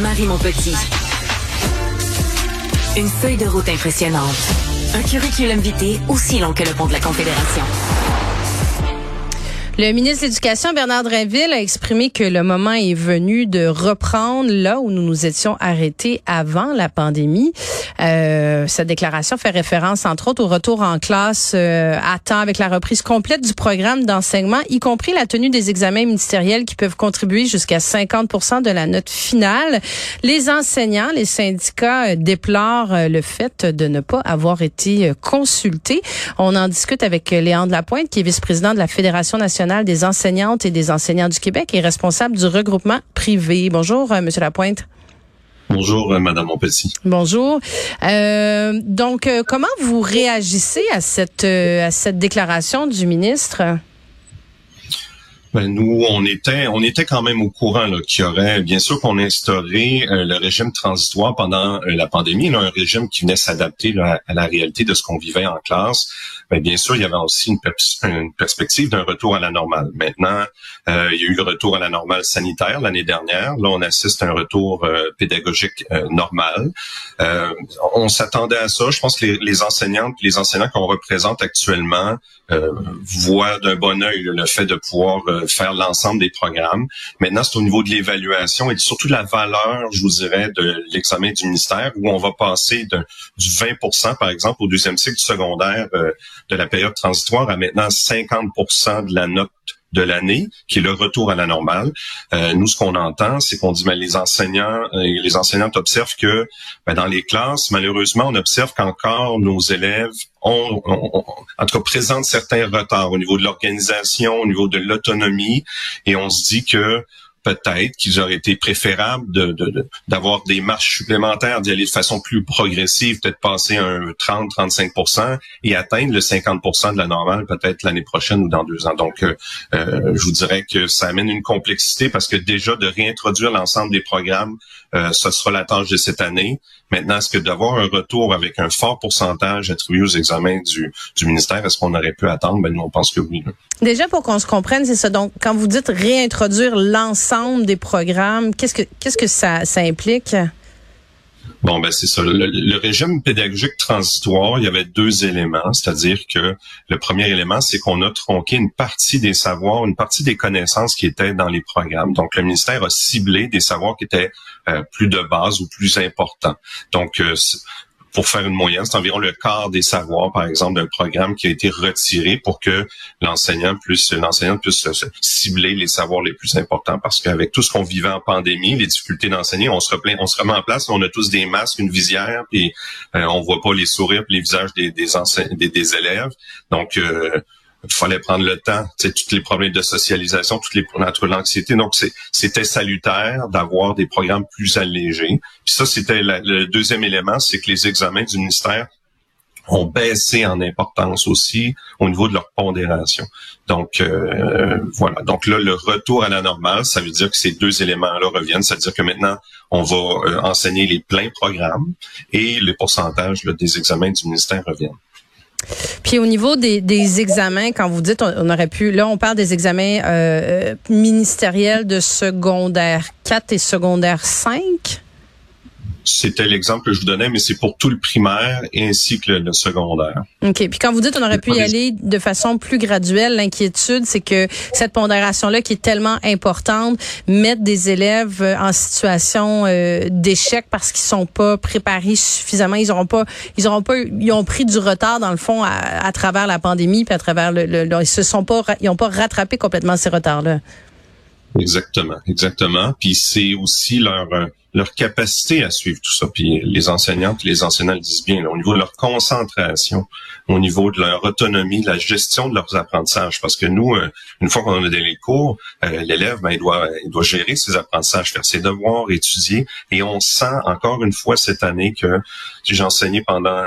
Marie Montpetit. Une feuille de route impressionnante. Un curriculum vitae aussi long que le pont de la Confédération. Le ministre de l'Éducation, Bernard Drinville, a exprimé que le moment est venu de reprendre là où nous nous étions arrêtés avant la pandémie. Euh, cette déclaration fait référence, entre autres, au retour en classe euh, à temps avec la reprise complète du programme d'enseignement, y compris la tenue des examens ministériels qui peuvent contribuer jusqu'à 50 de la note finale. Les enseignants, les syndicats euh, déplorent euh, le fait de ne pas avoir été consultés. On en discute avec Léandre Lapointe, qui est vice-président de la Fédération nationale des enseignantes et des enseignants du Québec et responsable du regroupement privé. Bonjour, euh, Monsieur Lapointe. Bonjour, euh, Madame Montpetit. Bonjour. Euh, donc, comment vous réagissez à cette à cette déclaration du ministre? Ben, nous, on était, on était quand même au courant qu'il y aurait, bien sûr, qu'on instauré euh, le régime transitoire pendant euh, la pandémie, un régime qui venait s'adapter à la réalité de ce qu'on vivait en classe. Ben, bien sûr, il y avait aussi une, une perspective d'un retour à la normale. Maintenant, euh, il y a eu le retour à la normale sanitaire l'année dernière. Là, on assiste à un retour pédagogique normal. on s'attendait à ça. Je pense que les, les enseignantes, les enseignants qu'on représente actuellement voient d'un bon œil le fait de pouvoir faire l'ensemble des programmes. Maintenant, c'est au niveau de l'évaluation et surtout de la valeur, je vous dirais, de l'examen du ministère, où on va passer du 20% par exemple, au deuxième cycle secondaire euh, de la période transitoire à maintenant 50% de la note de l'année, qui est le retour à la normale. Euh, nous, ce qu'on entend, c'est qu'on dit, ben, les enseignants euh, les enseignantes observent que ben, dans les classes, malheureusement, on observe qu'encore nos élèves ont, en tout cas, présentent certains retards au niveau de l'organisation, au niveau de l'autonomie, et on se dit que peut-être qu'il aurait été préférable d'avoir de, des marches supplémentaires, d'y aller de façon plus progressive, peut-être passer un 30-35 et atteindre le 50 de la normale peut-être l'année prochaine ou dans deux ans. Donc, euh, euh, je vous dirais que ça amène une complexité parce que déjà de réintroduire l'ensemble des programmes, euh, ce sera la tâche de cette année. Maintenant, est-ce que d'avoir un retour avec un fort pourcentage attribué aux examens du, du ministère, est-ce qu'on aurait pu attendre? Ben, nous, on pense que oui. Déjà, pour qu'on se comprenne, c'est ça. Donc, quand vous dites réintroduire l'ensemble des programmes, qu'est-ce que, qu'est-ce que ça, ça implique? Bon, ben c'est ça. Le, régime pédagogique transitoire, il y avait deux éléments, c'est-à-dire que le premier élément, c'est qu'on a tronqué une partie des savoirs, une partie des connaissances qui étaient dans les programmes. Donc, le ministère a ciblé des savoirs qui étaient euh, plus de base ou plus importants. Donc, euh, pour faire une moyenne, c'est environ le quart des savoirs, par exemple, d'un programme qui a été retiré pour que l'enseignant puisse, l'enseignant puisse cibler les savoirs les plus importants. Parce qu'avec tout ce qu'on vivait en pandémie, les difficultés d'enseigner, on se on se remet en place, on a tous des masques, une visière, puis euh, on voit pas les sourires, les visages des des, des, élèves. Donc euh, il fallait prendre le temps, sais, tous les problèmes de socialisation, toutes les entre l'anxiété. Donc, c'était salutaire d'avoir des programmes plus allégés. Puis ça, c'était le deuxième élément, c'est que les examens du ministère ont baissé en importance aussi au niveau de leur pondération. Donc euh, voilà. Donc là, le retour à la normale, ça veut dire que ces deux éléments-là reviennent. Ça veut dire que maintenant, on va euh, enseigner les pleins programmes et les pourcentages des examens du ministère reviennent. Puis au niveau des, examens, quand vous dites on, aurait pu, là on parle des examens euh, euh ministériels de secondaire 4 et secondaire 5. C'était l'exemple que je vous donnais, mais c'est pour tout le primaire ainsi que le, secondaire. OK. Puis quand vous dites on aurait pu y aller de façon plus graduelle, l'inquiétude, c'est que cette pondération-là qui est tellement importante, mettre des élèves euh, en situation euh, d'échec parce qu'ils sont pas préparés suffisamment, ils auront pas, ils auront pas, ils ont pris du retard dans le fond à, travers la pandémie, puis à travers le, le, ils se sont pas, ils ont pas rattrapé complètement ces retards-là. Exactement, exactement. Puis c'est aussi leur euh, leur capacité à suivre tout ça. Puis les enseignantes, les enseignants le disent bien, au niveau de leur concentration, au niveau de leur autonomie, la gestion de leurs apprentissages. Parce que nous, euh, une fois qu'on a donné les cours, euh, l'élève, ben, il doit, il doit gérer ses apprentissages, faire ses devoirs, étudier. Et on sent encore une fois cette année que j'ai enseigné pendant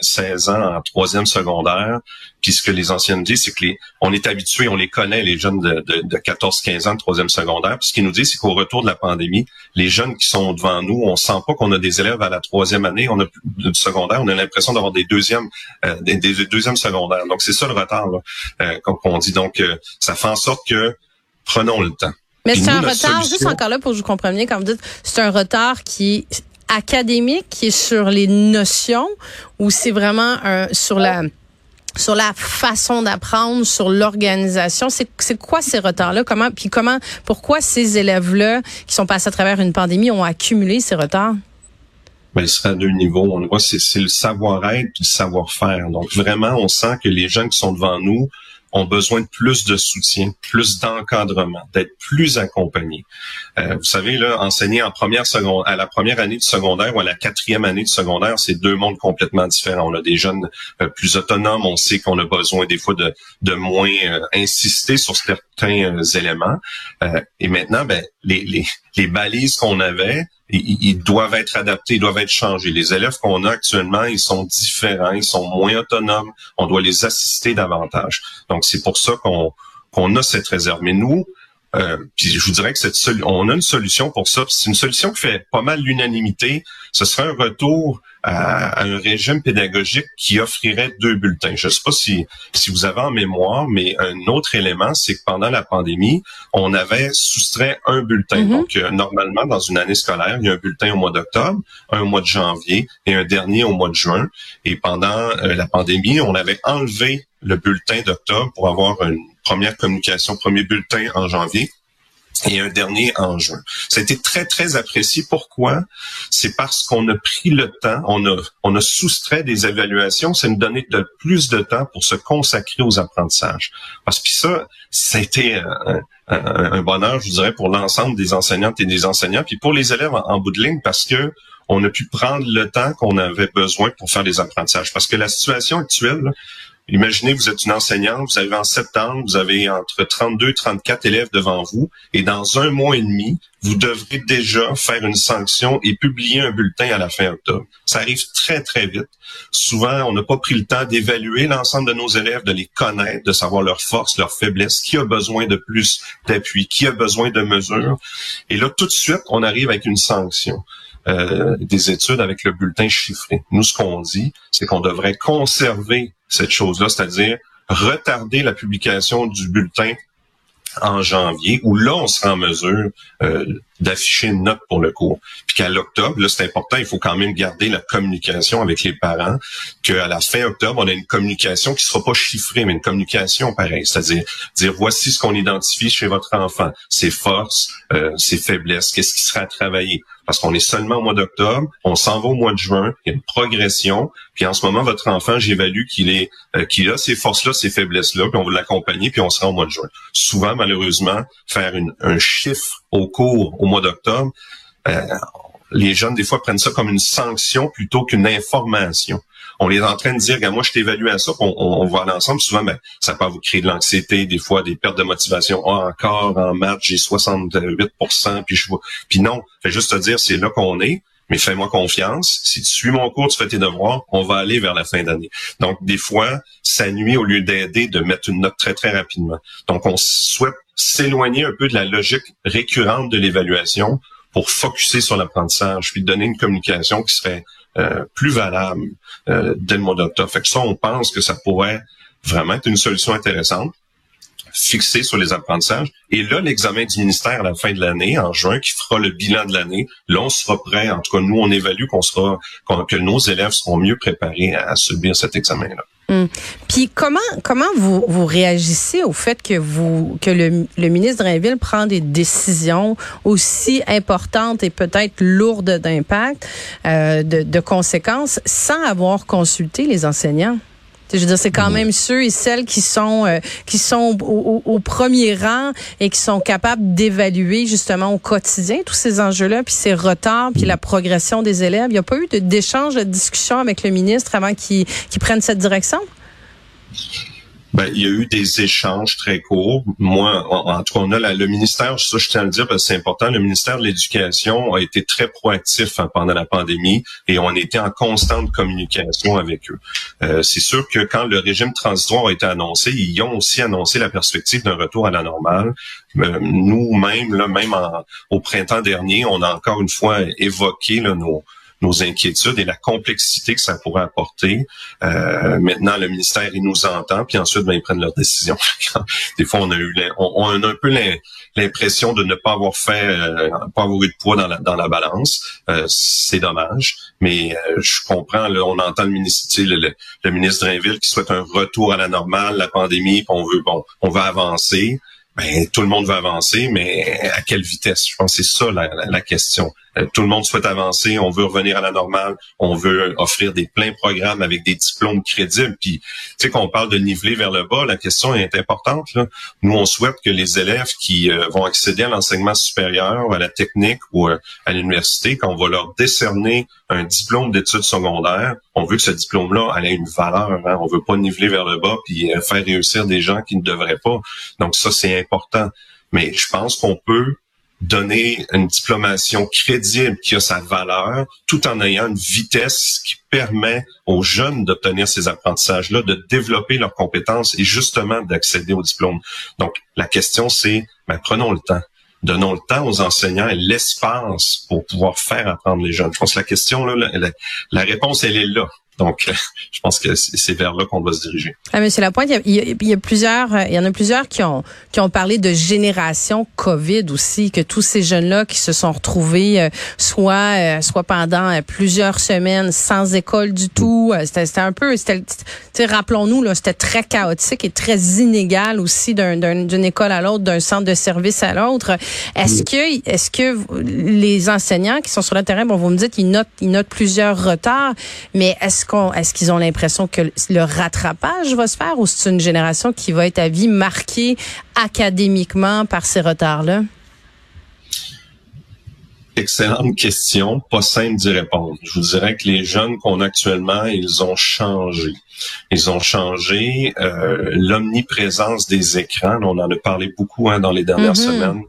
16 ans en troisième secondaire. Puis ce que les anciens disent, c'est que les, on est habitué, on les connaît, les jeunes de, de, de 14-15 ans de troisième secondaire. Puis ce qu'ils nous disent, c'est qu'au retour de la pandémie, les jeunes qui sont devant nous, on sent pas qu'on a des élèves à la troisième année, on a du secondaire, on a l'impression d'avoir des deuxièmes, euh, des, deuxièmes secondaires. Donc c'est ça le retard, là, euh, comme on dit. Donc euh, ça fait en sorte que prenons le temps. Mais c'est un retard, juste encore là pour que comprenne bien, quand vous dites, c'est un retard qui est académique, qui est sur les notions, ou c'est vraiment un, sur la sur la façon d'apprendre, sur l'organisation. C'est quoi ces retards-là? Comment, puis comment, pourquoi ces élèves-là qui sont passés à travers une pandémie ont accumulé ces retards? Ben, sera à deux niveaux. On voit, c'est le savoir-être le savoir-faire. Donc, vraiment, on sent que les jeunes qui sont devant nous ont besoin de plus de soutien, plus d'encadrement, d'être plus accompagnés. Euh, vous savez, là, enseigner en première seconde, à la première année de secondaire ou à la quatrième année de secondaire, c'est deux mondes complètement différents. On a des jeunes euh, plus autonomes, on sait qu'on a besoin des fois de, de moins euh, insister sur certains éléments. et maintenant, ben, les, les, les balises qu'on avait, ils, doivent être adaptés, ils doivent être changés. Les élèves qu'on a actuellement, ils sont différents, ils sont moins autonomes. On doit les assister davantage. Donc, c'est pour ça qu'on qu'on a cette réserve. Mais nous, euh, puis je vous dirais que cette on a une solution pour ça. C'est une solution qui fait pas mal l'unanimité. Ce serait un retour à, un régime pédagogique qui offrirait deux bulletins. Je ne sais pas si, si vous avez en mémoire, mais un autre élément, c'est que pendant la pandémie, on avait soustrait un bulletin. Mm-hmm. Donc, euh, normalement, dans une année scolaire, il y a un bulletin au mois d'octobre, un au mois de janvier et un dernier au mois de juin. Et pendant euh, la pandémie, on avait enlevé le bulletin d'octobre pour avoir une première communication, premier bulletin en janvier et un dernier en juin. Ça a été très, très apprécié. Pourquoi? C'est parce qu'on a pris le temps, on a, on a soustrait des évaluations, ça nous donnait de plus de temps pour se consacrer aux apprentissages. Parce que ça, ça a été un, un, bonheur, je dirais, pour l'ensemble des enseignantes et des enseignants, puis pour les élèves en, bout de ligne, parce que on a pu prendre le temps qu'on avait besoin pour faire des apprentissages. Parce que la situation actuelle, Imaginez, vous êtes une enseignante, vous avez en septembre, vous avez entre 32 et 34 élèves devant vous, et dans un mois et demi, vous devrez déjà faire une sanction et publier un bulletin à la fin octobre. Ça arrive très, très vite. Souvent, on n'a pas pris le temps d'évaluer l'ensemble de nos élèves, de les connaître, de savoir leurs forces, leurs faiblesses, qui a besoin de plus d'appui, qui a besoin de mesures. Et là, tout de suite, on arrive avec une sanction. Euh, des études avec le bulletin chiffré. Nous, ce qu'on dit, c'est qu'on devrait conserver cette chose-là, c'est-à-dire retarder la publication du bulletin en janvier, où là, on sera en mesure euh, d'afficher une note pour le cours. Puis qu'à l'octobre, là, c'est important, il faut quand même garder la communication avec les parents, qu'à la fin octobre, on a une communication qui sera pas chiffrée, mais une communication pareille, c'est-à-dire dire voici ce qu'on identifie chez votre enfant, ses forces, euh, ses faiblesses, qu'est-ce qui sera à travailler parce qu'on est seulement au mois d'octobre, on s'en va au mois de juin, il y a une progression, puis en ce moment, votre enfant, j'évalue qu'il est euh, qu'il a ces forces-là, ces faiblesses-là, puis on va l'accompagner, puis on sera au mois de juin. Souvent, malheureusement, faire un chiffre au cours au mois d'octobre, euh, les jeunes, des fois, prennent ça comme une sanction plutôt qu'une information on est en train de dire, moi, je t'évalue à ça, on, on, va ensemble. Souvent, ben, ça peut vous créer de l'anxiété, des fois des pertes de motivation. Ah, encore en maths, j'ai 68% puis je vois. Puis non, fais juste te dire, c'est là qu'on est. Mais fais-moi confiance. Si tu suis mon cours, tu fais tes devoirs, on va aller vers la fin d'année. Donc, des fois, ça nuit au lieu d'aider de mettre une note très, très rapidement. Donc, on souhaite s'éloigner un peu de la logique récurrente de l'évaluation pour focuser sur l'apprentissage, puis donner une communication qui serait euh, plus valable euh, dès le mois d'octobre. Fait que ça, on pense que ça pourrait vraiment être une solution intéressante fixée sur les apprentissages. Et là, l'examen du ministère à la fin de l'année, en juin, qui fera le bilan de l'année, là, on sera prêt. En tout cas, nous, on évalue qu'on sera, que nos élèves seront mieux préparés à subir cet examen-là. Hum. Puis comment comment vous, vous réagissez au fait que vous que le, le ministre Drainville prend des décisions aussi importantes et peut-être lourdes d'impact, euh, de, de conséquences, sans avoir consulté les enseignants? Je veux dire, c'est quand même ceux et celles qui sont euh, qui sont au, premier rang et qui sont capables d'évaluer justement au quotidien tous ces enjeux-là, puis ces retards, puis la progression des élèves. Il n'y a pas eu d'échange, de, discussion avec le ministre avant qu'il prenne cette direction? Ben, il y a eu des échanges très courts. Moi, en, tout cas, on a le ministère, ça je tiens à le dire parce que c'est important, le ministère de l'Éducation a été très proactif hein, pendant la pandémie et on était en constante communication avec eux. Euh, c'est sûr que quand le régime transitoire a été annoncé, ils ont aussi annoncé la perspective d'un retour à la normale. Euh, nous-mêmes, là, même au printemps dernier, on a encore une fois évoqué là, nos nos inquiétudes et la complexité que ça pourrait apporter. Euh, maintenant, le ministère, il nous entend, puis ensuite, ben, ils prennent leurs décisions. Des fois, on a eu, on, a un peu l'impression de ne pas avoir fait, euh, pas avoir eu de poids dans la, balance. Euh, c'est dommage, mais euh, je comprends. Là, on entend le ministre, le, le, ministre Drainville qui souhaite un retour à la normale, la pandémie, puis on veut, bon, on va avancer ben, tout le monde veut avancer, mais à quelle vitesse? Je pense que c'est ça la, question. Euh, tout le monde souhaite avancer, on veut revenir à la normale, on veut offrir des pleins programmes avec des diplômes crédibles. Puis, tu sais, qu'on parle de niveler vers le bas, la question est importante. Nous, on souhaite que les élèves qui euh, vont accéder à l'enseignement supérieur, à la technique ou euh, à l'université, qu'on va leur décerner un diplôme d'études secondaires, on veut que ce diplôme-là ait une valeur. Hein. On veut pas niveler vers le bas puis faire réussir des gens qui ne devraient pas. Donc ça, c'est important. Mais je pense qu'on peut donner une diplomation crédible qui a sa valeur, tout en ayant une vitesse qui permet aux jeunes d'obtenir ces apprentissages-là, de développer leurs compétences et justement d'accéder au diplôme. Donc, la question, c'est, ben, prenons le temps. Donnons le temps aux enseignants et l'espace pour pouvoir faire apprendre les jeunes. Je pense que la question, là, la réponse, elle est là. Donc, je pense que c'est vers là qu'on doit se diriger. Ah, Monsieur Lapointe, il y, a, il y a plusieurs, euh, il y en a plusieurs qui ont qui ont parlé de génération Covid aussi, que tous ces jeunes-là qui se sont retrouvés euh, soit euh, soit pendant plusieurs semaines sans école du tout, c'était un peu, c'était, rappelons-nous là, c'était très chaotique et très inégal aussi d'une école à l'autre, d'un centre de service à l'autre. Est-ce que est-ce que les enseignants qui sont sur le terrain, bon, vous me dites qu'ils notent ils notent plusieurs retards, mais est-ce est-ce qu'ils ont l'impression que le rattrapage va se faire ou c'est une génération qui va être à vie marquée académiquement par ces retards-là? Excellente question, pas simple d'y répondre. Je vous dirais que les jeunes qu'on a actuellement, ils ont changé. Ils ont changé. Euh, l'omniprésence des écrans, on en a parlé beaucoup hein, dans les dernières mm-hmm. semaines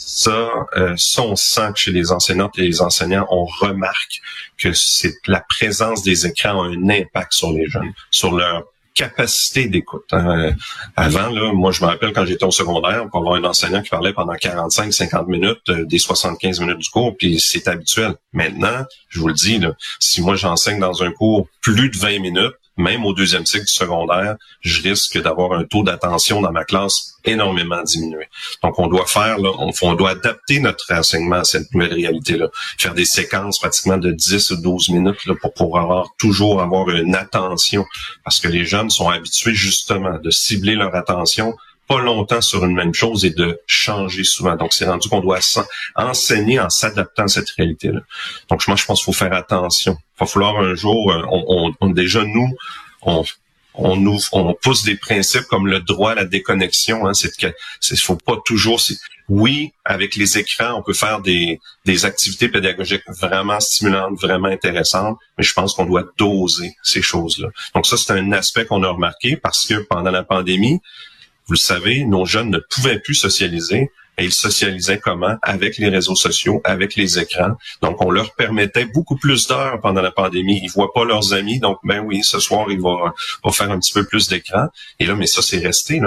ça, euh, ça, on sent que chez les enseignantes et les enseignants, on remarque que c'est la présence des écrans a un impact sur les jeunes, sur leur capacité d'écoute. Hein. Avant, là, moi, je me rappelle quand j'étais au secondaire, on avoir un enseignant qui parlait pendant 45-50 minutes euh, des 75 minutes du cours, puis c'est habituel. Maintenant, je vous le dis, là, si moi j'enseigne dans un cours plus de 20 minutes, même au deuxième cycle du secondaire, je risque d'avoir un taux d'attention dans ma classe énormément diminué. Donc, on doit faire, là, on, doit adapter notre enseignement à cette nouvelle réalité-là. Faire des séquences pratiquement de 10 ou 12 minutes là, pour pouvoir toujours avoir une attention. Parce que les jeunes sont habitués justement de cibler leur attention pas longtemps sur une même chose et de changer souvent. Donc, c'est rendu qu'on doit enseigner en s'adaptant à cette réalité-là. Donc, moi, je pense qu'il faut faire attention. Va falloir un jour, euh, on, on, déjà, nous, on, on on pousse des principes comme le droit à la déconnexion. Hein, c'est que faut pas toujours. Oui, avec les écrans, on peut faire des, des activités pédagogiques vraiment stimulantes, vraiment intéressantes, mais je pense qu'on doit doser ces choses-là. Donc ça, c'est un aspect qu'on a remarqué parce que pendant la pandémie, vous le savez, nos jeunes ne pouvaient plus socialiser. Et ils socialisaient comment? Avec les réseaux sociaux, avec les écrans. Donc, on leur permettait beaucoup plus d'heures pendant la pandémie. Ils voient pas leurs amis. Donc, ben oui, ce soir, ils vont, faire un petit peu plus d'écran. Et là, mais ça, c'est resté.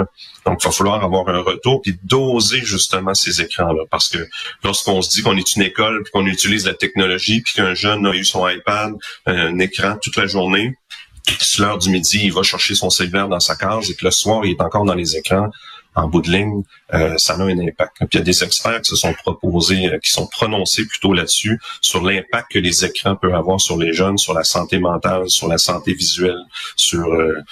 Donc, il va falloir avoir un retour puis doser justement ces écrans-là. Parce que lorsqu'on se dit qu'on est une école puis qu'on utilise la technologie puis qu'un jeune a eu son iPad, un écran toute la journée, l'heure du midi, il va chercher son cellulaire dans sa case et que le soir, il est encore dans les écrans en bout de ligne, euh, ça a un impact. Puis il y a des experts qui se sont proposés, euh, qui sont prononcés plutôt là-dessus, sur l'impact que les écrans peuvent avoir sur les jeunes, sur la santé mentale, sur la santé visuelle, sur euh,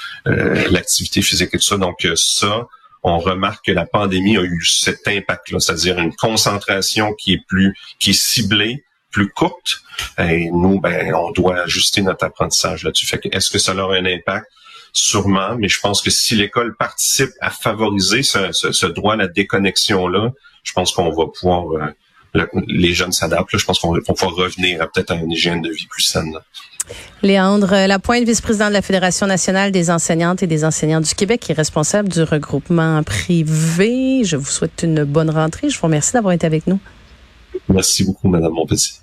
l'activité physique et tout ça. Donc ça, on remarque que la pandémie a eu cet impact-là, c'est-à-dire une concentration qui est plus, qui est ciblée, plus courte. Et nous, ben, on doit ajuster notre apprentissage là-dessus. Fait que est-ce que ça aura un impact? Sûrement, mais je pense que si l'école participe à favoriser ce, droit à la déconnexion-là, je pense qu'on va pouvoir, euh, les jeunes s'adaptent. Je pense qu'on va pouvoir revenir à peut-être à une hygiène de vie plus saine. Léandre Lapointe, vice-président de la Fédération nationale des enseignantes et des enseignants du Québec, qui est responsable du regroupement privé. Je vous souhaite une bonne rentrée. Je vous remercie d'avoir été avec nous. Merci beaucoup, Madame Montpetit.